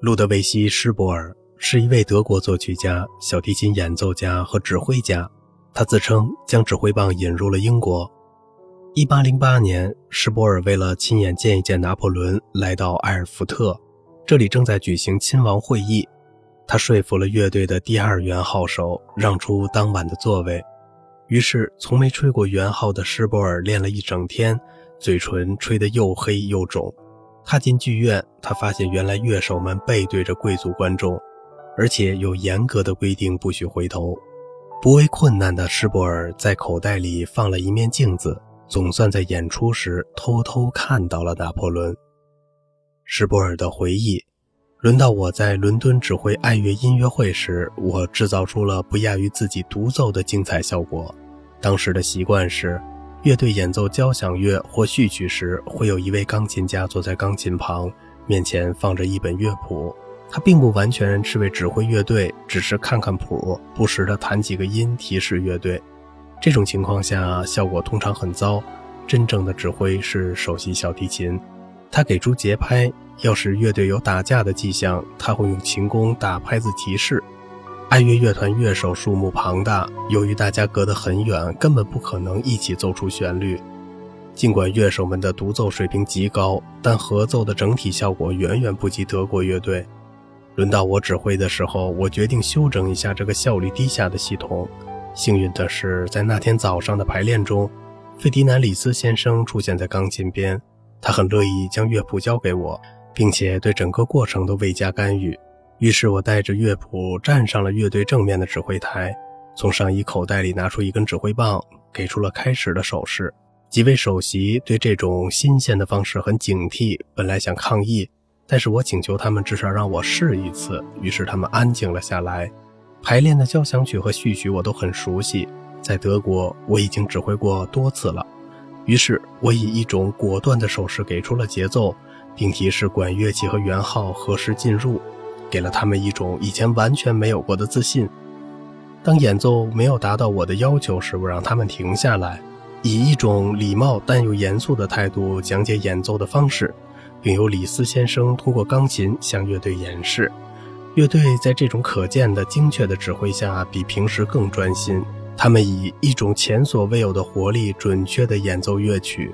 路德维希·施伯尔是一位德国作曲家、小提琴演奏家和指挥家。他自称将指挥棒引入了英国。1808年，施伯尔为了亲眼见一见拿破仑，来到埃尔福特，这里正在举行亲王会议。他说服了乐队的第二圆号手让出当晚的座位。于是，从没吹过圆号的施伯尔练了一整天，嘴唇吹得又黑又肿。踏进剧院，他发现原来乐手们背对着贵族观众，而且有严格的规定不许回头。不畏困难的施伯尔在口袋里放了一面镜子，总算在演出时偷偷看到了拿破仑。施伯尔的回忆：轮到我在伦敦指挥爱乐音乐会时，我制造出了不亚于自己独奏的精彩效果。当时的习惯是。乐队演奏交响乐或序曲时，会有一位钢琴家坐在钢琴旁，面前放着一本乐谱。他并不完全是为指挥乐队，只是看看谱，不时地弹几个音提示乐队。这种情况下，效果通常很糟。真正的指挥是首席小提琴，他给出节拍。要是乐队有打架的迹象，他会用琴弓打拍子提示。爱乐乐团乐手数目庞大，由于大家隔得很远，根本不可能一起奏出旋律。尽管乐手们的独奏水平极高，但合奏的整体效果远远不及德国乐队。轮到我指挥的时候，我决定修整一下这个效率低下的系统。幸运的是，在那天早上的排练中，费迪南里斯先生出现在钢琴边，他很乐意将乐谱交给我，并且对整个过程都未加干预。于是我带着乐谱站上了乐队正面的指挥台，从上衣口袋里拿出一根指挥棒，给出了开始的手势。几位首席对这种新鲜的方式很警惕，本来想抗议，但是我请求他们至少让我试一次。于是他们安静了下来。排练的交响曲和序曲我都很熟悉，在德国我已经指挥过多次了。于是我以一种果断的手势给出了节奏，并提示管乐器和圆号何时进入。给了他们一种以前完全没有过的自信。当演奏没有达到我的要求时，我让他们停下来，以一种礼貌但又严肃的态度讲解演奏的方式，并由李斯先生通过钢琴向乐队演示。乐队在这种可见的精确的指挥下，比平时更专心。他们以一种前所未有的活力，准确地演奏乐曲。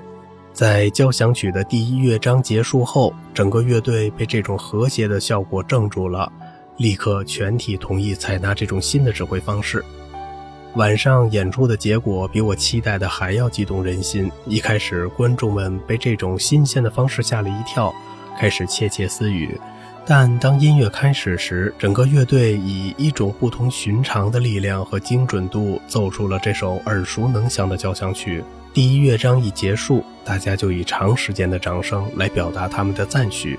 在交响曲的第一乐章结束后，整个乐队被这种和谐的效果怔住了，立刻全体同意采纳这种新的指挥方式。晚上演出的结果比我期待的还要激动人心。一开始，观众们被这种新鲜的方式吓了一跳，开始窃窃私语。但当音乐开始时，整个乐队以一种不同寻常的力量和精准度奏出了这首耳熟能详的交响曲。第一乐章一结束，大家就以长时间的掌声来表达他们的赞许。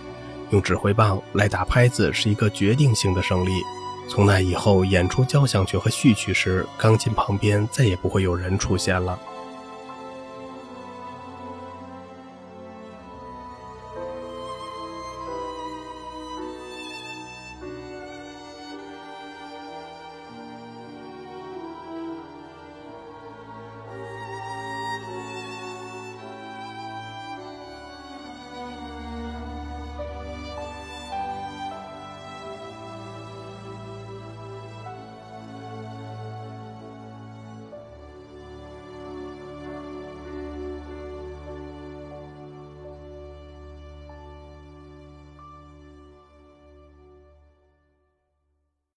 用指挥棒来打拍子是一个决定性的胜利。从那以后，演出交响曲和序曲时，钢琴旁边再也不会有人出现了。